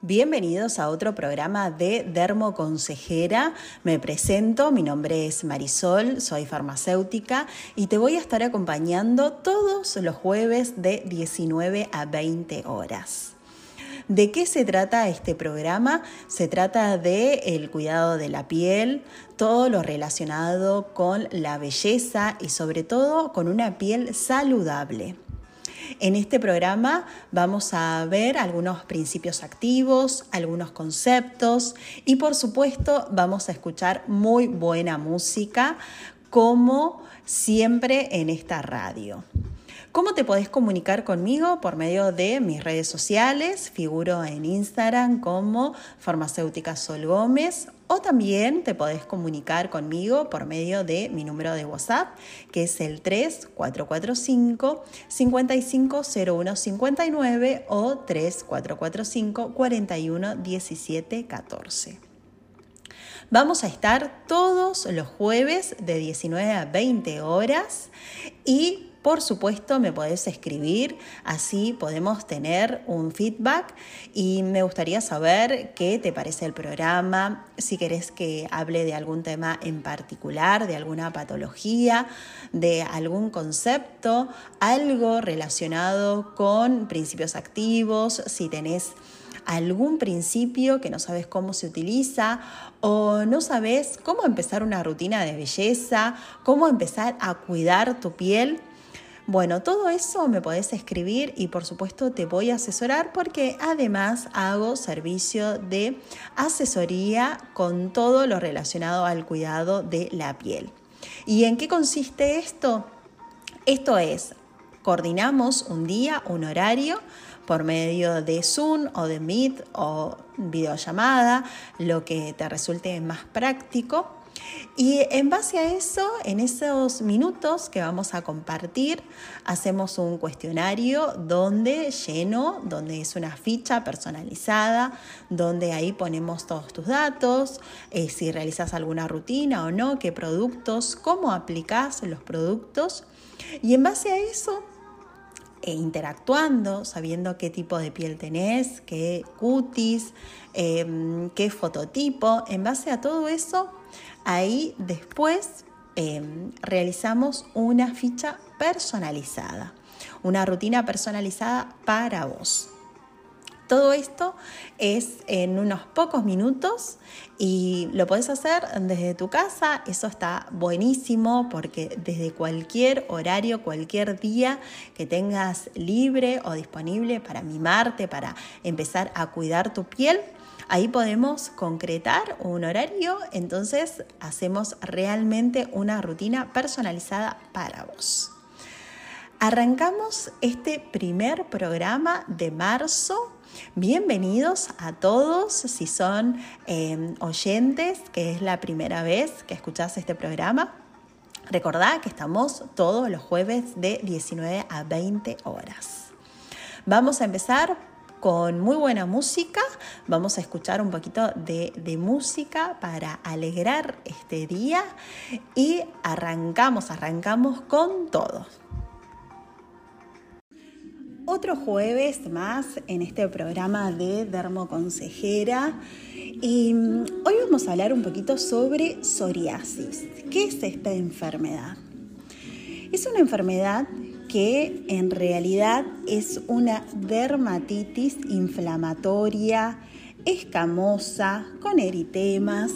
Bienvenidos a otro programa de Dermo Consejera. Me presento, mi nombre es Marisol, soy farmacéutica y te voy a estar acompañando todos los jueves de 19 a 20 horas. ¿De qué se trata este programa? Se trata de el cuidado de la piel, todo lo relacionado con la belleza y sobre todo con una piel saludable. En este programa vamos a ver algunos principios activos, algunos conceptos y por supuesto vamos a escuchar muy buena música como siempre en esta radio. ¿Cómo te podés comunicar conmigo? Por medio de mis redes sociales, figuro en Instagram como farmacéutica Sol Gómez o también te podés comunicar conmigo por medio de mi número de WhatsApp, que es el 3445 550159 o 3445 41 14. Vamos a estar todos los jueves de 19 a 20 horas y por supuesto, me podés escribir, así podemos tener un feedback. Y me gustaría saber qué te parece el programa, si querés que hable de algún tema en particular, de alguna patología, de algún concepto, algo relacionado con principios activos, si tenés algún principio que no sabes cómo se utiliza o no sabes cómo empezar una rutina de belleza, cómo empezar a cuidar tu piel bueno, todo eso me podés escribir y por supuesto te voy a asesorar porque además hago servicio de asesoría con todo lo relacionado al cuidado de la piel. ¿Y en qué consiste esto? Esto es, coordinamos un día, un horario por medio de Zoom o de Meet o videollamada, lo que te resulte más práctico y en base a eso, en esos minutos que vamos a compartir, hacemos un cuestionario donde lleno, donde es una ficha personalizada, donde ahí ponemos todos tus datos, eh, si realizas alguna rutina o no, qué productos, cómo aplicas los productos. Y en base a eso, e interactuando, sabiendo qué tipo de piel tenés, qué cutis, em, qué fototipo, en base a todo eso Ahí después em, realizamos una ficha personalizada, una rutina personalizada para vos. Todo esto es en unos pocos minutos y lo puedes hacer desde tu casa. Eso está buenísimo porque desde cualquier horario, cualquier día que tengas libre o disponible para mimarte, para empezar a cuidar tu piel, Ahí podemos concretar un horario, entonces hacemos realmente una rutina personalizada para vos. Arrancamos este primer programa de marzo. Bienvenidos a todos, si son em, oyentes, que es la primera vez que escuchás este programa. Recordá que estamos todos los jueves de 19 a 20 horas. Vamos a empezar con muy buena música. Vamos a escuchar un poquito de, música para alegrar este día y arrancamos, arrancamos con todo. Otro jueves más en este programa de Dermoconsejera y mm, hoy vamos a hablar un poquito sobre psoriasis. ¿Qué es esta enfermedad? Es una enfermedad que en realidad es una dermatitis inflamatoria, escamosa, con eritemas.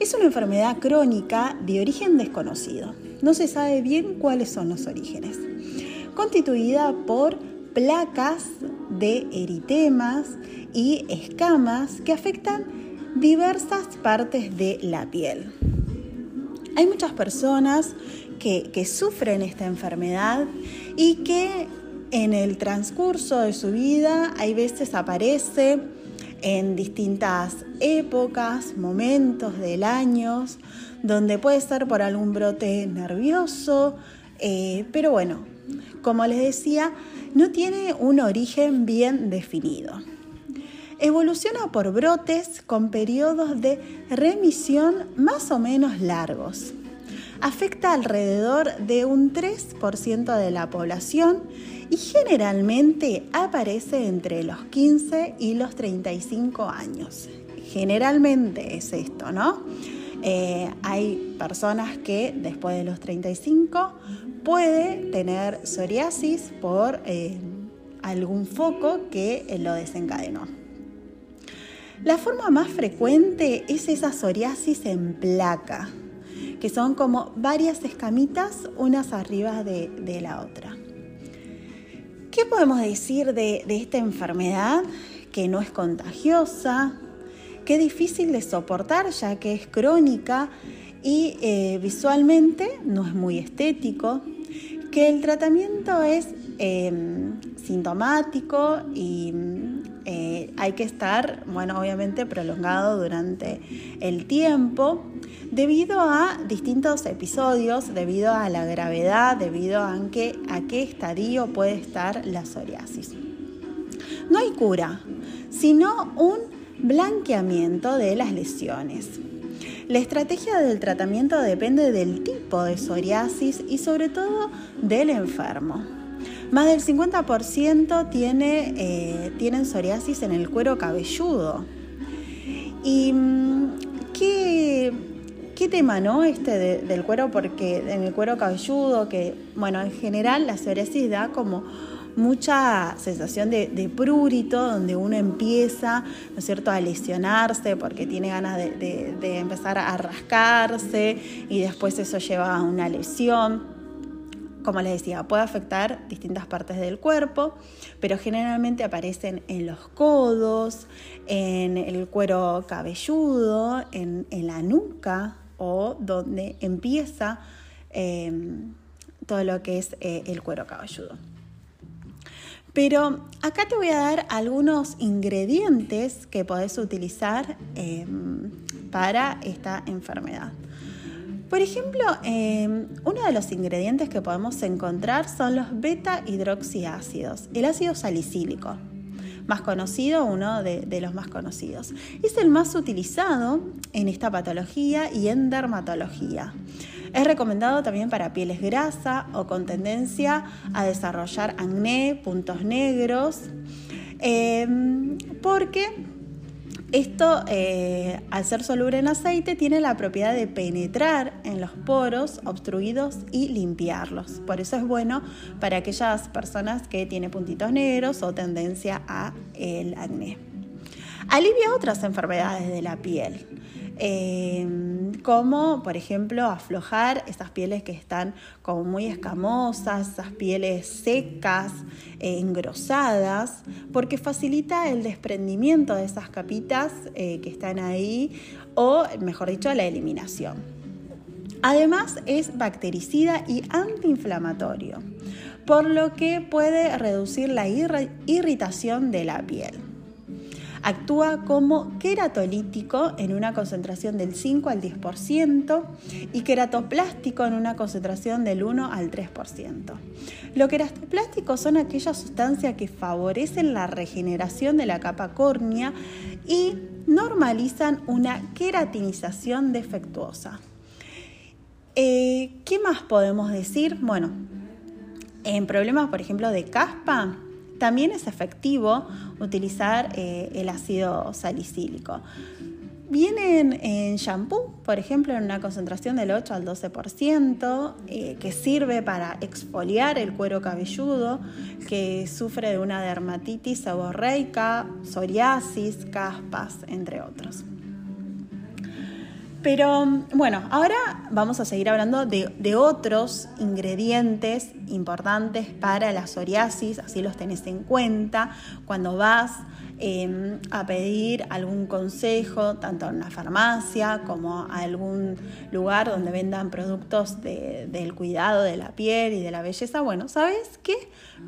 Es una enfermedad crónica de origen desconocido. No se sabe bien cuáles son los orígenes. Constituida por placas de eritemas y escamas que afectan diversas partes de la piel. Hay muchas personas que, sufren esta enfermedad y que en el transcurso de su vida hay veces aparece en distintas épocas, momentos del año, donde puede ser por algún brote nervioso, eh, pero bueno, como les decía, no tiene un origen bien definido. Evoluciona por brotes con periodos de remisión más o menos largos afecta alrededor de un 3% de la población y generalmente aparece entre los 15 y los 35 años. Generalmente es esto, ¿no? Eh, hay personas que después de los 35 puede tener psoriasis por eh, algún foco que lo desencadenó. La forma más frecuente es esa psoriasis en placa, que son como varias escamitas unas arriba de, la otra. ¿Qué podemos decir de, esta enfermedad? Que no es contagiosa, que es difícil de soportar ya que es crónica y eh, visualmente no es muy estético, que el tratamiento es em, sintomático y eh, hay que estar, bueno, obviamente prolongado durante el tiempo debido a distintos episodios, debido a la gravedad, debido a, que, a qué estadio puede estar la psoriasis. No hay cura, sino un blanqueamiento de las lesiones. La estrategia del tratamiento depende del tipo de psoriasis y sobre todo del enfermo. Más del 50% tiene, eh, tienen psoriasis en el cuero cabelludo. ¿Y mm, qué, qué tema, no? Este del cuero, porque en el cuero cabelludo, que, bueno, en general la psoriasis da como mucha sensación de, prurito, donde uno empieza, ¿no es cierto?, a lesionarse porque tiene ganas de, empezar a rascarse y después eso lleva a una lesión como les decía, puede afectar distintas partes del cuerpo, pero generalmente aparecen en los codos, en el cuero cabelludo, en, la nuca o donde empieza eh, todo lo que es eh, el cuero cabelludo. Pero acá te voy a dar algunos ingredientes que podés utilizar em, para esta enfermedad. Por ejemplo, em, uno de los ingredientes que podemos encontrar son los beta hidroxiácidos, el ácido salicílico, más conocido, uno de, de, los más conocidos. Es el más utilizado en esta patología y en dermatología. Es recomendado también para pieles grasa o con tendencia a desarrollar acné, puntos negros, em, porque esto, eh, al ser soluble en aceite, tiene la propiedad de penetrar en los poros obstruidos y limpiarlos. Por eso es bueno para aquellas personas que tienen puntitos negros o tendencia a el acné. Alivia otras enfermedades de la piel. Em, como por ejemplo aflojar esas pieles que están como muy escamosas, esas pieles secas, eh, engrosadas, porque facilita el desprendimiento de esas capitas eh, que están ahí o mejor dicho la eliminación. Además es bactericida y antiinflamatorio, por lo que puede reducir la irritación de la piel. Actúa como queratolítico en una concentración del 5 al 10% y queratoplástico en una concentración del 1 al 3%. Los queratoplásticos son aquellas sustancias que favorecen la regeneración de la capa córnea y normalizan una queratinización defectuosa. Eh, ¿Qué más podemos decir? Bueno, en problemas, por ejemplo, de caspa, también es efectivo utilizar eh, el ácido salicílico. Vienen en shampoo, por ejemplo, en una concentración del 8 al 12%, eh, que sirve para exfoliar el cuero cabelludo que sufre de una dermatitis seborreica, psoriasis, caspas, entre otros. Pero bueno, ahora vamos a seguir hablando de, otros ingredientes importantes para la psoriasis, así los tenés en cuenta cuando vas em, a pedir algún consejo, tanto en una farmacia como a algún lugar donde vendan productos del cuidado de la piel y de la belleza. Bueno, ¿sabes qué?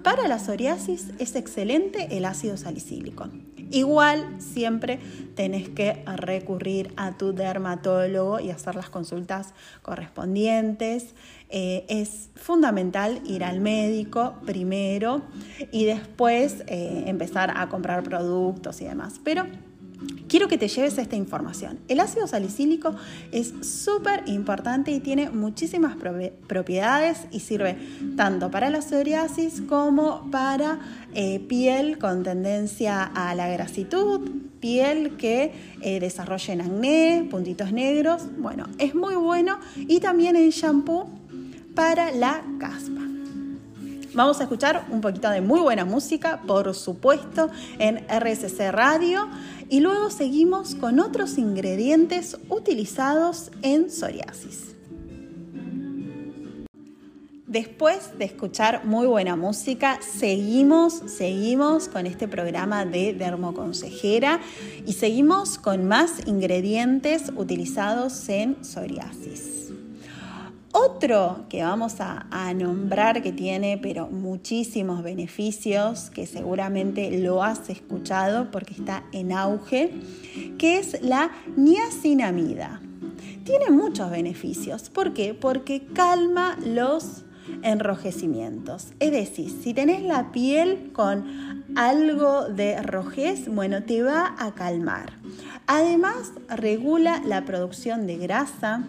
Para la psoriasis es excelente el ácido salicílico. Igual siempre tenés que recurrir a tu dermatólogo y hacer las consultas correspondientes. Eh, es fundamental ir al médico primero y después eh, empezar a comprar productos y demás. Pero Quiero que te lleves esta información. El ácido salicílico es súper importante y tiene muchísimas propiedades y sirve tanto para la psoriasis como para eh, piel con tendencia a la grasitud, piel que eh, desarrolla acné, puntitos negros. Bueno, es muy bueno y también el shampoo para la caspa. Vamos a escuchar un poquito de muy buena música, por supuesto, en RSC Radio y luego seguimos con otros ingredientes utilizados en psoriasis. Después de escuchar muy buena música, seguimos, seguimos con este programa de Dermoconsejera y seguimos con más ingredientes utilizados en psoriasis. Otro que vamos a, nombrar que tiene pero muchísimos beneficios, que seguramente lo has escuchado porque está en auge, que es la niacinamida. Tiene muchos beneficios. ¿Por qué? Porque calma los enrojecimientos. Es decir, si tenés la piel con algo de rojez, bueno, te va a calmar. Además, regula la producción de grasa,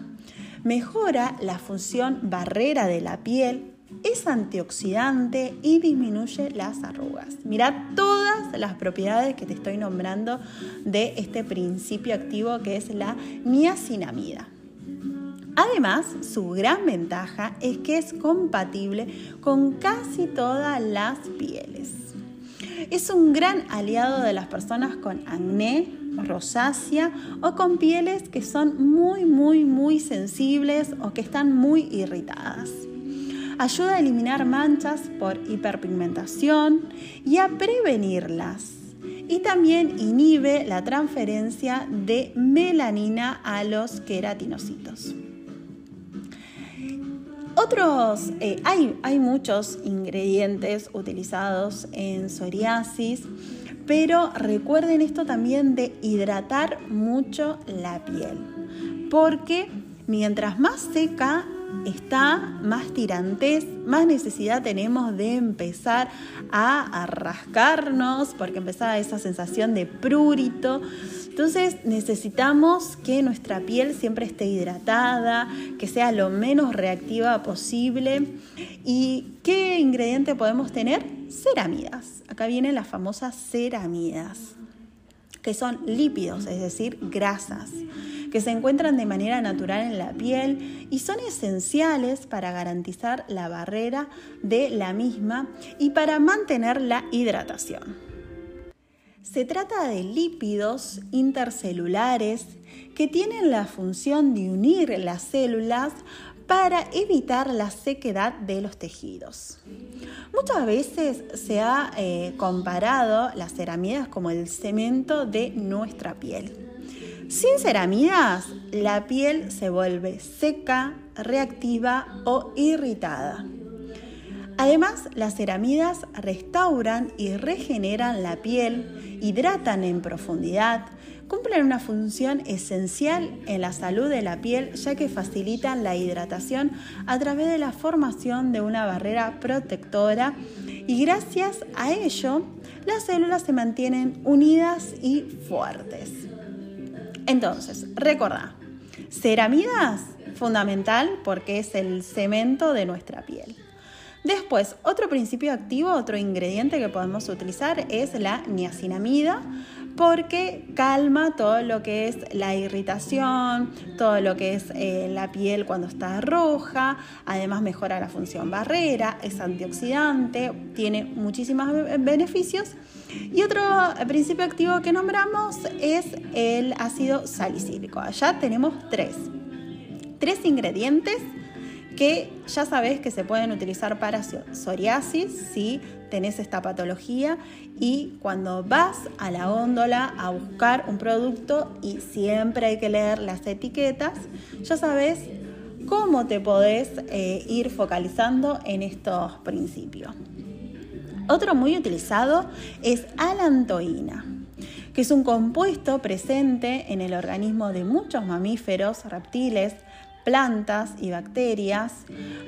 mejora la función barrera de la piel, es antioxidante y disminuye las arrugas. Mira todas las propiedades que te estoy nombrando de este principio activo que es la niacinamida. Además, su gran ventaja es que es compatible con casi todas las pieles. Es un gran aliado de las personas con acné, rosácea o con pieles que son muy, muy, muy sensibles o que están muy irritadas. Ayuda a eliminar manchas por hiperpigmentación y a prevenirlas. Y también inhibe la transferencia de melanina a los queratinocitos. Otros, eh, hay, hay muchos ingredientes utilizados en psoriasis pero recuerden esto también de hidratar mucho la piel, porque mientras más seca está, más tirantes, más necesidad tenemos de empezar a, rascarnos, porque empezaba esa sensación de prurito. Entonces necesitamos que nuestra piel siempre esté hidratada, que sea lo menos reactiva posible. ¿Y qué ingrediente podemos tener? ceramidas. Acá vienen las famosas ceramidas, que son lípidos, es decir, grasas, que se encuentran de manera natural en la piel y son esenciales para garantizar la barrera de la misma y para mantener la hidratación. Se trata de lípidos intercelulares que tienen la función de unir las células para evitar la sequedad de los tejidos. Muchas veces se ha eh, comparado las ceramidas como el cemento de nuestra piel. Sin ceramidas, la piel se vuelve seca, reactiva o irritada. Además, las ceramidas restauran y regeneran la piel, hidratan en profundidad, cumplen una función esencial en la salud de la piel ya que facilitan la hidratación a través de la formación de una barrera protectora y gracias a ello las células se mantienen unidas y fuertes. Entonces, recordá, ceramidas fundamental porque es el cemento de nuestra piel. Después, otro principio activo, otro ingrediente que podemos utilizar es la niacinamida porque calma todo lo que es la irritación, todo lo que es eh, la piel cuando está roja, además mejora la función barrera, es antioxidante, tiene muchísimos beneficios. Y otro principio activo que nombramos es el ácido salicílico. Allá tenemos tres. Tres ingredientes que ya sabes que se pueden utilizar para psoriasis si tenés esta patología y cuando vas a la góndola a buscar un producto y siempre hay que leer las etiquetas, ya sabes cómo te podés eh, ir focalizando en estos principios. Otro muy utilizado es alantoína, que es un compuesto presente en el organismo de muchos mamíferos, reptiles, plantas y bacterias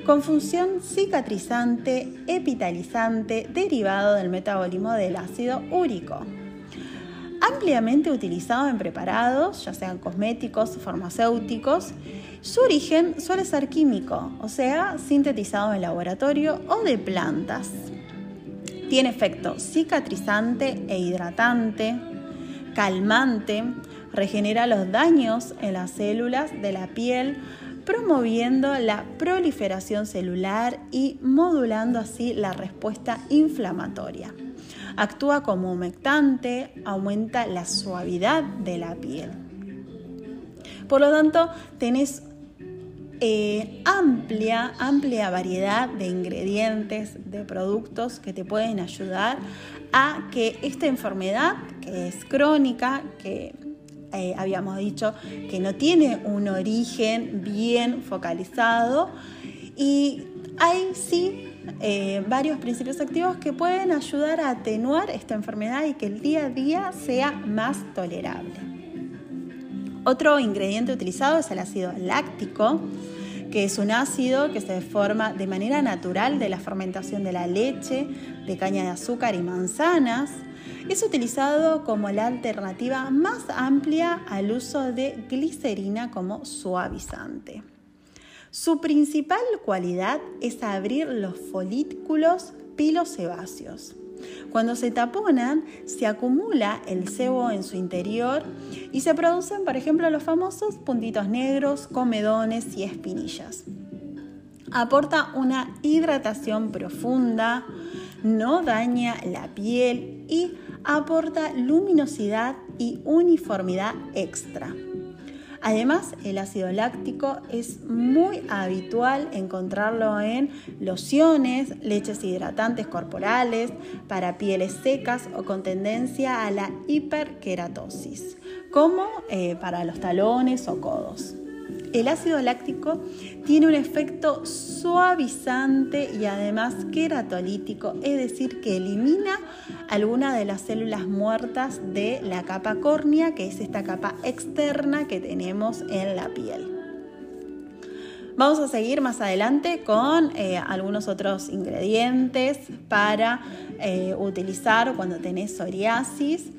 con función cicatrizante, epitalizante, derivado del metabolismo del ácido úrico. ampliamente utilizado en preparados, ya sean cosméticos, farmacéuticos. Su origen suele ser químico, o sea, sintetizado en laboratorio o de plantas. Tiene efecto cicatrizante e hidratante, calmante, regenera los daños en las células de la piel, promoviendo la proliferación celular y modulando así la respuesta inflamatoria. Actúa como humectante, aumenta la suavidad de la piel. Por lo tanto, tenés eh, amplia, amplia variedad de ingredientes, de productos que te pueden ayudar a que esta enfermedad, que es crónica, que eh, habíamos dicho que no tiene un origen bien focalizado y hay sí eh, varios principios activos que pueden ayudar a atenuar esta enfermedad y que el día a día sea más tolerable. Otro ingrediente utilizado es el ácido láctico, que es un ácido que se forma de manera natural de la fermentación de la leche, de caña de azúcar y manzanas. Es utilizado como la alternativa más amplia al uso de glicerina como suavizante. Su principal cualidad es abrir los folículos pilosebáceos. Cuando se taponan, se acumula el sebo en su interior y se producen, por ejemplo, los famosos puntitos negros, comedones y espinillas. Aporta una hidratación profunda, no daña la piel y aporta luminosidad y uniformidad extra. Además, el ácido láctico es muy habitual encontrarlo en lociones, leches hidratantes corporales, para pieles secas o con tendencia a la hiperkeratosis, como eh, para los talones o codos. El ácido láctico tiene un efecto suavizante y además queratolítico, es decir, que elimina algunas de las células muertas de la capa córnea, que es esta capa externa que tenemos en la piel. Vamos a seguir más adelante con eh, algunos otros ingredientes para eh, utilizar cuando tenés psoriasis,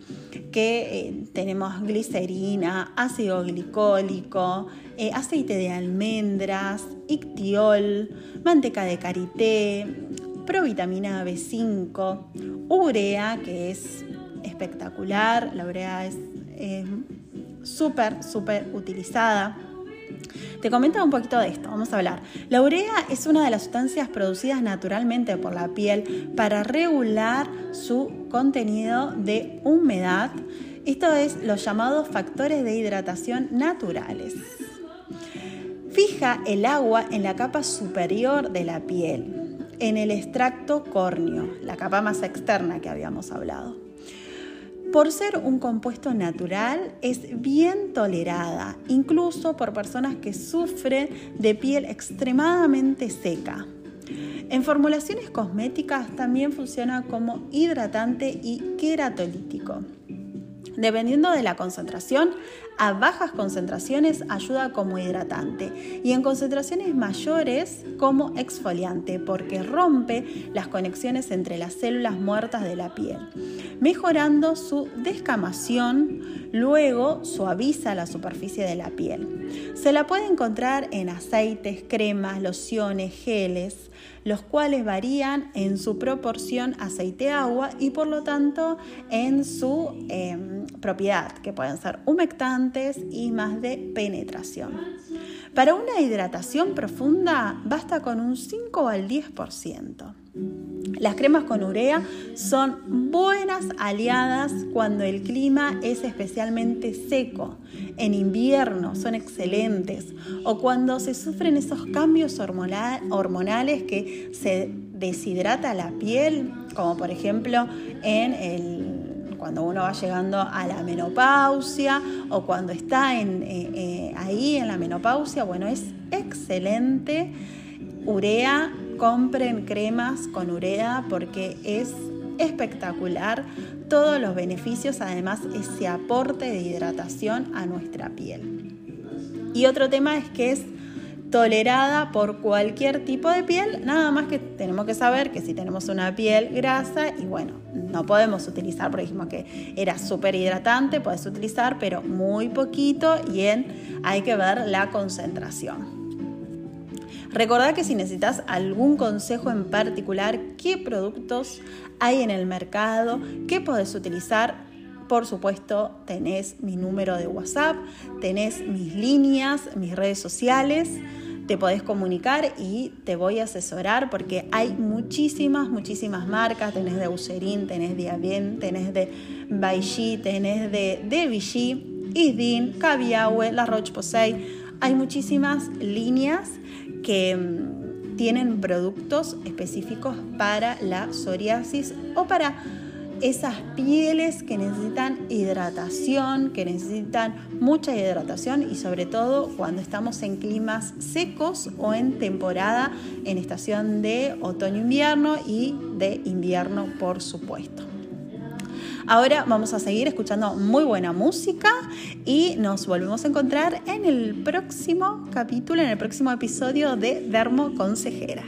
que eh, tenemos glicerina, ácido glicólico, aceite de almendras, ictiol, manteca de karité, provitamina B5, urea, que es espectacular, la urea es súper, súper utilizada te comento un poquito de esto, vamos a hablar. La urea es una de las sustancias producidas naturalmente por la piel para regular su contenido de humedad. Esto es los llamados factores de hidratación naturales. Fija el agua en la capa superior de la piel, en el extracto córneo, la capa más externa que habíamos hablado por ser un compuesto natural, es bien tolerada, incluso por personas que sufren de piel extremadamente seca. En formulaciones cosméticas también funciona como hidratante y queratolítico. Dependiendo de la concentración, a bajas concentraciones ayuda como hidratante y en concentraciones mayores como exfoliante porque rompe las conexiones entre las células muertas de la piel, mejorando su descamación, luego suaviza la superficie de la piel. Se la puede encontrar en aceites, cremas, lociones, geles, los cuales varían en su proporción aceite-agua y por lo tanto en su em, propiedad, que pueden ser humectantes y más de penetración. Para una hidratación profunda basta con un 5 al 10%. Las cremas con urea son buenas aliadas cuando el clima es especialmente seco. En invierno son excelentes o cuando se sufren esos cambios hormonales que se deshidrata la piel, como por ejemplo en el, cuando uno va llegando a la menopausia o cuando está en, eh, eh, ahí en la menopausia. Bueno, es excelente urea compren cremas con urea porque es espectacular todos los beneficios, además ese aporte de hidratación a nuestra piel. Y otro tema es que es tolerada por cualquier tipo de piel, nada más que tenemos que saber que si tenemos una piel grasa, y bueno, no podemos utilizar, porque dijimos que era súper hidratante, puedes utilizar, pero muy poquito y en, hay que ver la concentración. Recordá que si necesitas algún consejo en particular, qué productos hay en el mercado, qué podés utilizar, por supuesto, tenés mi número de WhatsApp, tenés mis líneas, mis redes sociales te podés comunicar y te voy a asesorar porque hay muchísimas, muchísimas marcas. Tenés de Eucerin, tenés de Avien, tenés de Baishi, tenés de, de Vichy, Isdin, Cabiahue, La Roche-Posay. Hay muchísimas líneas que mm, tienen productos específicos para la psoriasis o para esas pieles que necesitan hidratación, que necesitan mucha hidratación y sobre todo cuando estamos en climas secos o en temporada, en estación de otoño-invierno y de invierno por supuesto. Ahora vamos a seguir escuchando muy buena música y nos volvemos a encontrar en el próximo capítulo, en el próximo episodio de Dermo Consejera.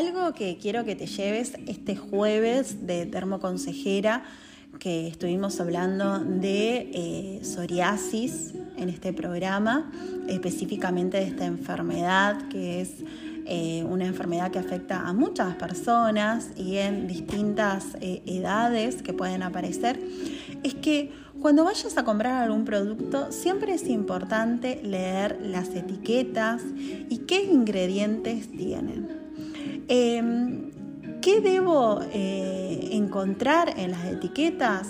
Algo que quiero que te lleves este jueves de Dermoconsejera, que estuvimos hablando de eh, psoriasis en este programa, específicamente de esta enfermedad que es eh, una enfermedad que afecta a muchas personas y en distintas eh, edades que pueden aparecer, es que cuando vayas a comprar algún producto siempre es importante leer las etiquetas y qué ingredientes tienen. Em, ¿Qué debo eh, encontrar en las etiquetas?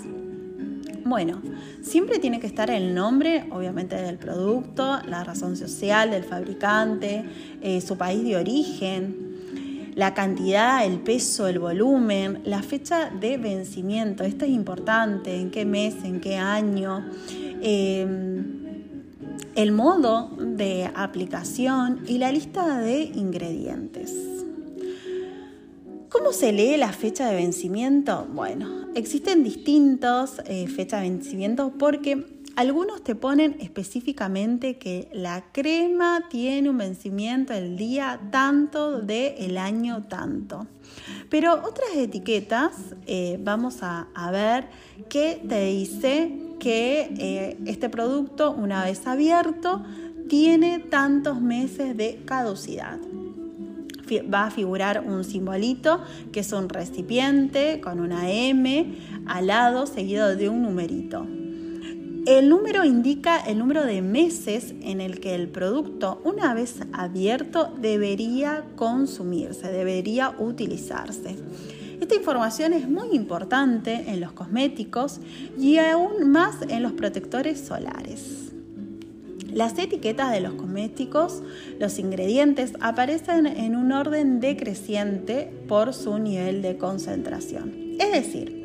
Bueno, siempre tiene que estar el nombre, obviamente, del producto, la razón social del fabricante, eh, su país de origen, la cantidad, el peso, el volumen, la fecha de vencimiento. Esto es importante, en qué mes, en qué año. Em, el modo de aplicación y la lista de ingredientes. ¿Cómo se lee la fecha de vencimiento? Bueno, existen distintos eh, fechas de vencimiento porque algunos te ponen específicamente que la crema tiene un vencimiento el día tanto del el año tanto. Pero otras etiquetas, eh, vamos a, ver qué te dice que eh, este producto, una vez abierto, tiene tantos meses de caducidad va a figurar un simbolito que es un recipiente con una M al lado seguido de un numerito. El número indica el número de meses en el que el producto, una vez abierto, debería consumirse, debería utilizarse. Esta información es muy importante en los cosméticos y aún más en los protectores solares. Las etiquetas de los cosméticos, los ingredientes, aparecen en un orden decreciente por su nivel de concentración. Es decir,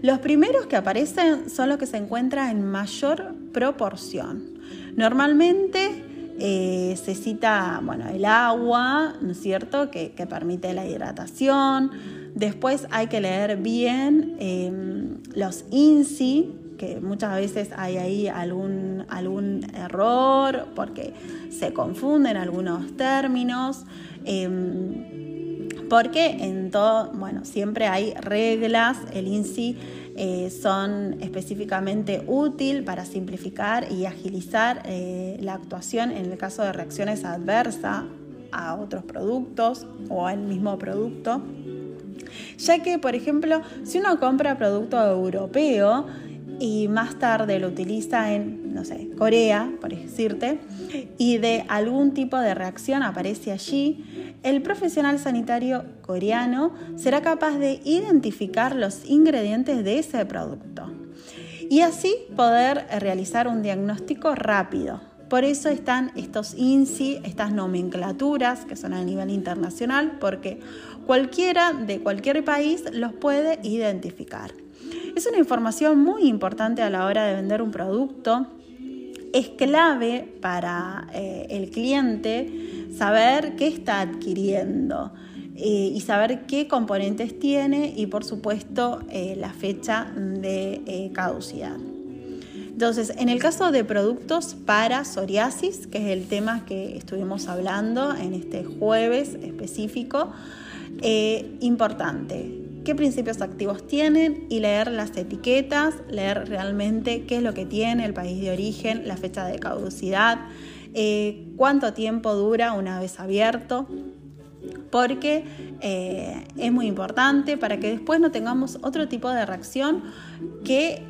los primeros que aparecen son los que se encuentran en mayor proporción. Normalmente eh, se cita bueno, el agua, ¿no es cierto?, que, permite la hidratación. Después hay que leer bien eh, los INSI, que muchas veces hay ahí algún, algún error porque se confunden algunos términos. Em, porque en todo, bueno, siempre hay reglas, el INSI eh, son específicamente útil para simplificar y agilizar eh, la actuación en el caso de reacciones adversas a otros productos o al mismo producto. Ya que, por ejemplo, si uno compra producto europeo, y más tarde lo utiliza en, no sé, Corea, por decirte, y de algún tipo de reacción aparece allí, el profesional sanitario coreano será capaz de identificar los ingredientes de ese producto y así poder realizar un diagnóstico rápido. Por eso están estos INSI, estas nomenclaturas que son a nivel internacional, porque cualquiera de cualquier país los puede identificar. Es una información muy importante a la hora de vender un producto. Es clave para eh, el cliente saber qué está adquiriendo eh, y saber qué componentes tiene y por supuesto eh, la fecha de caducidad. Entonces, en el caso de productos para psoriasis, que es el tema que estuvimos hablando en este jueves específico, eh, importante, qué principios activos tienen y leer las etiquetas, leer realmente qué es lo que tiene el país de origen, la fecha de caducidad, eh, cuánto tiempo dura una vez abierto, porque eh, es muy importante para que después no tengamos otro tipo de reacción que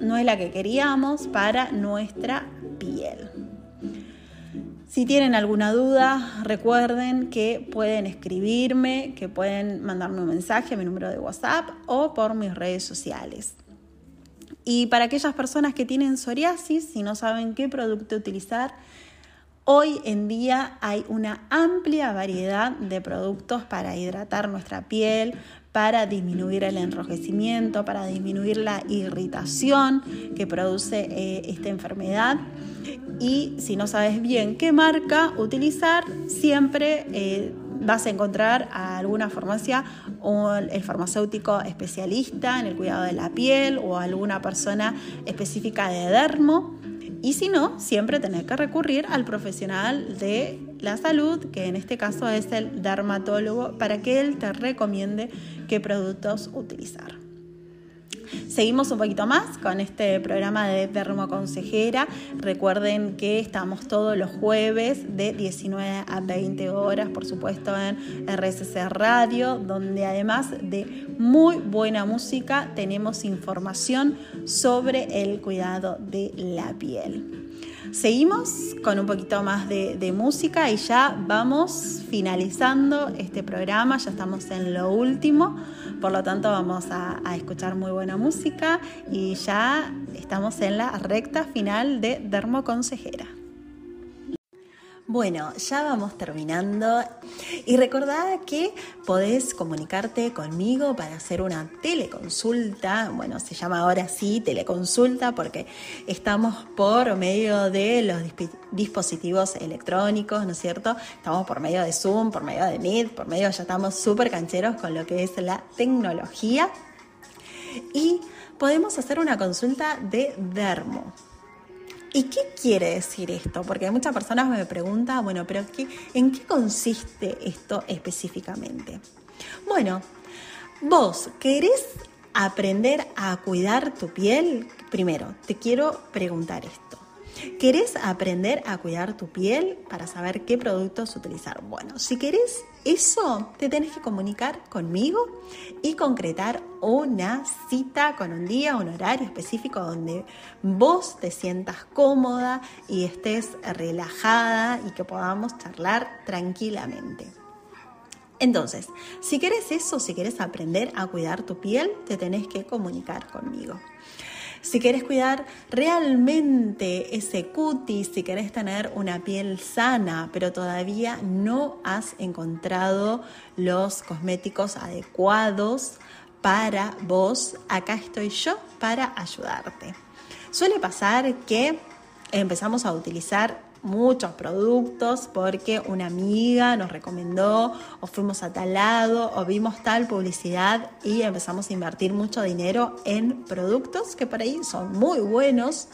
no es la que queríamos para nuestra piel. Si tienen alguna duda, recuerden que pueden escribirme, que pueden mandarme un mensaje a mi número de WhatsApp o por mis redes sociales. Y para aquellas personas que tienen psoriasis, y no saben qué producto utilizar, Hoy en día hay una amplia variedad de productos para hidratar nuestra piel, para disminuir el enrojecimiento, para disminuir la irritación que produce eh, esta enfermedad. Y si no sabes bien qué marca utilizar, siempre eh, vas a encontrar a alguna farmacia o el farmacéutico especialista en el cuidado de la piel o alguna persona específica de dermo y si no, siempre tenés que recurrir al profesional de la salud, que en este caso es el dermatólogo, para que él te recomiende qué productos utilizar. Seguimos un poquito más con este programa de Dermoconsejera. Recuerden que estamos todos los jueves de 19 a 20 horas, por supuesto, en RSC Radio, donde además de muy buena música tenemos información sobre el cuidado de la piel. Seguimos con un poquito más de, música y ya vamos finalizando este programa, ya estamos en lo último, por lo tanto vamos a, a escuchar muy buena música y ya estamos en la recta final de Dermoconsejera. Bueno, ya vamos terminando y recordad que podés comunicarte conmigo para hacer una teleconsulta. Bueno, se llama ahora sí teleconsulta porque estamos por medio de los dispositivos electrónicos, ¿no es cierto? Estamos por medio de Zoom, por medio de Meet, por medio, ya estamos súper cancheros con lo que es la tecnología. Y podemos hacer una consulta de dermo. ¿Y qué quiere decir esto? Porque muchas personas me preguntan, bueno, pero ¿en qué consiste esto específicamente? Bueno, vos querés aprender a cuidar tu piel. Primero, te quiero preguntar esto. ¿Querés aprender a cuidar tu piel para saber qué productos utilizar? Bueno, si querés eso, te tenés que comunicar conmigo y concretar una cita con un día, un horario específico donde vos te sientas cómoda y estés relajada y que podamos charlar tranquilamente. Entonces, si querés eso, si querés aprender a cuidar tu piel, te tenés que comunicar conmigo. Si querés cuidar realmente ese cutis, si querés tener una piel sana, pero todavía no has encontrado los cosméticos adecuados para vos, acá estoy yo para ayudarte. Suele pasar que empezamos a utilizar muchos productos porque una amiga nos recomendó o fuimos a tal lado o vimos tal publicidad y empezamos a invertir mucho dinero en productos que por ahí son muy buenos,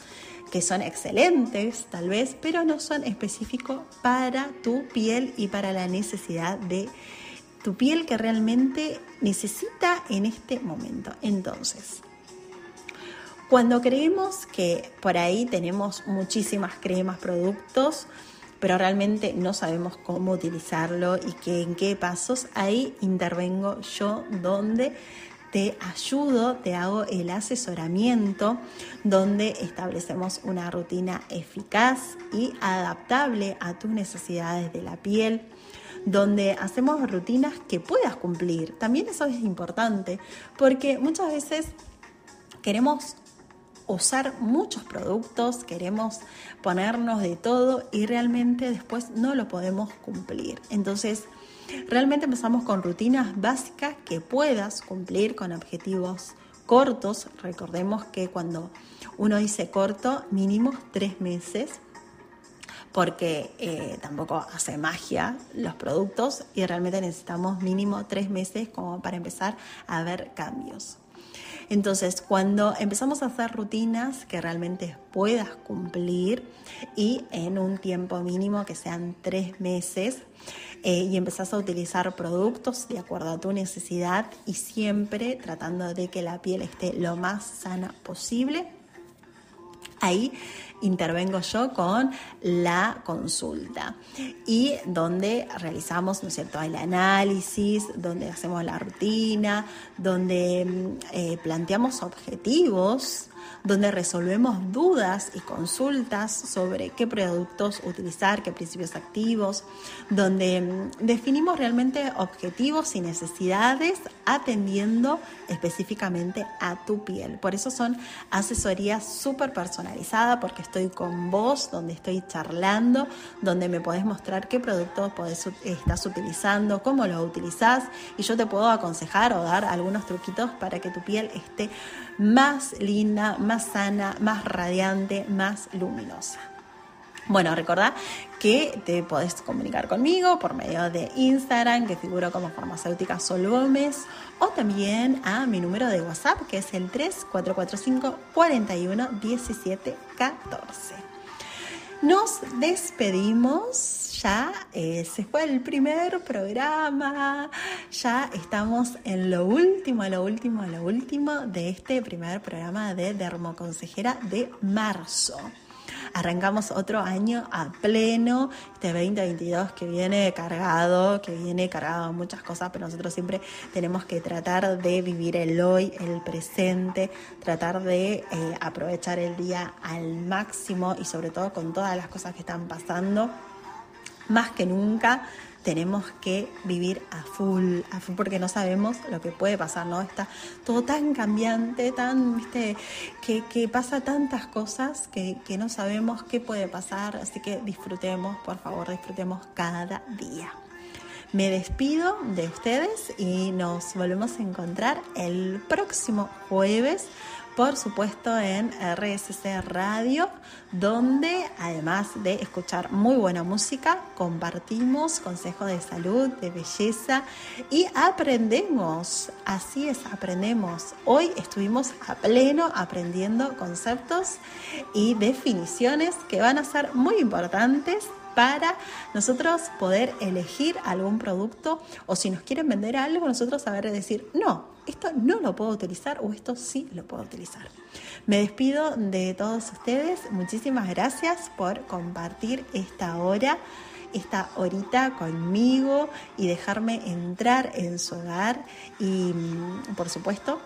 que son excelentes tal vez, pero no son específicos para tu piel y para la necesidad de tu piel que realmente necesita en este momento. Entonces, cuando creemos que por ahí tenemos muchísimas cremas, productos, pero realmente no sabemos cómo utilizarlo y que, en qué pasos, ahí intervengo yo donde te ayudo, te hago el asesoramiento donde establecemos una rutina eficaz y adaptable a tus necesidades de la piel, donde hacemos rutinas que puedas cumplir. También eso es importante porque muchas veces queremos usar muchos productos, queremos ponernos de todo y realmente después no lo podemos cumplir. Entonces, realmente empezamos con rutinas básicas que puedas cumplir con objetivos cortos. Recordemos que cuando uno dice corto, mínimo tres meses porque eh, tampoco hace magia los productos y realmente necesitamos mínimo tres meses como para empezar a ver cambios. Entonces, cuando empezamos a hacer rutinas que realmente puedas cumplir y en un tiempo mínimo que sean tres meses, eh, y empezás a utilizar productos de acuerdo a tu necesidad y siempre tratando de que la piel esté lo más sana posible, ahí intervengo yo con la consulta. Y donde realizamos, ¿no el análisis, donde hacemos la rutina, donde mm, eh, planteamos objetivos donde resolvemos dudas y consultas sobre qué productos utilizar, qué principios activos, donde mm, definimos realmente objetivos y necesidades atendiendo específicamente a tu piel. Por eso son asesorías súper personalizadas porque estoy con vos, donde estoy charlando, donde me podés mostrar qué productos estás utilizando, cómo lo utilizás y yo te puedo aconsejar o dar algunos truquitos para que tu piel esté más linda, más sana, más radiante, más luminosa. Bueno, recordá que te podés comunicar conmigo por medio de Instagram, que figuro como farmacéutica Sol Gómez, o también a mi número de WhatsApp, que es el 3445 41 17 14. Nos despedimos ya eh, se fue el primer programa, ya estamos en lo último, lo último, lo último de este primer programa de Dermoconsejera de marzo. Arrancamos otro año a pleno, este 2022 que viene cargado, que viene cargado de muchas cosas, pero nosotros siempre tenemos que tratar de vivir el hoy, el presente, tratar de eh, aprovechar el día al máximo y sobre todo con todas las cosas que están pasando más que nunca tenemos que vivir a full, a full porque no sabemos lo que puede pasar, ¿no? Está todo tan cambiante, tan, viste, que, pasa tantas cosas que, no sabemos qué puede pasar, así que disfrutemos, por favor, disfrutemos cada día. Me despido de ustedes y nos volvemos a encontrar el próximo jueves por supuesto en RSC Radio, donde además de escuchar muy buena música, compartimos consejos de salud, de belleza y aprendemos. Así es, aprendemos. Hoy estuvimos a pleno aprendiendo conceptos y definiciones que van a ser muy importantes para nosotros poder elegir algún producto o si nos quieren vender algo, nosotros saber decir, no, esto no lo puedo utilizar o esto sí lo puedo utilizar. Me despido de todos ustedes. Muchísimas gracias por compartir esta hora, esta horita conmigo y dejarme entrar en su hogar. Y mm, por supuesto,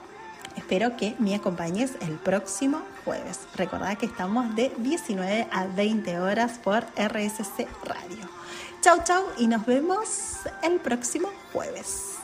espero que me acompañes el próximo jueves. Recordad que estamos de 19 a 20 horas por RSC Radio. Chau, chau y nos vemos el próximo jueves.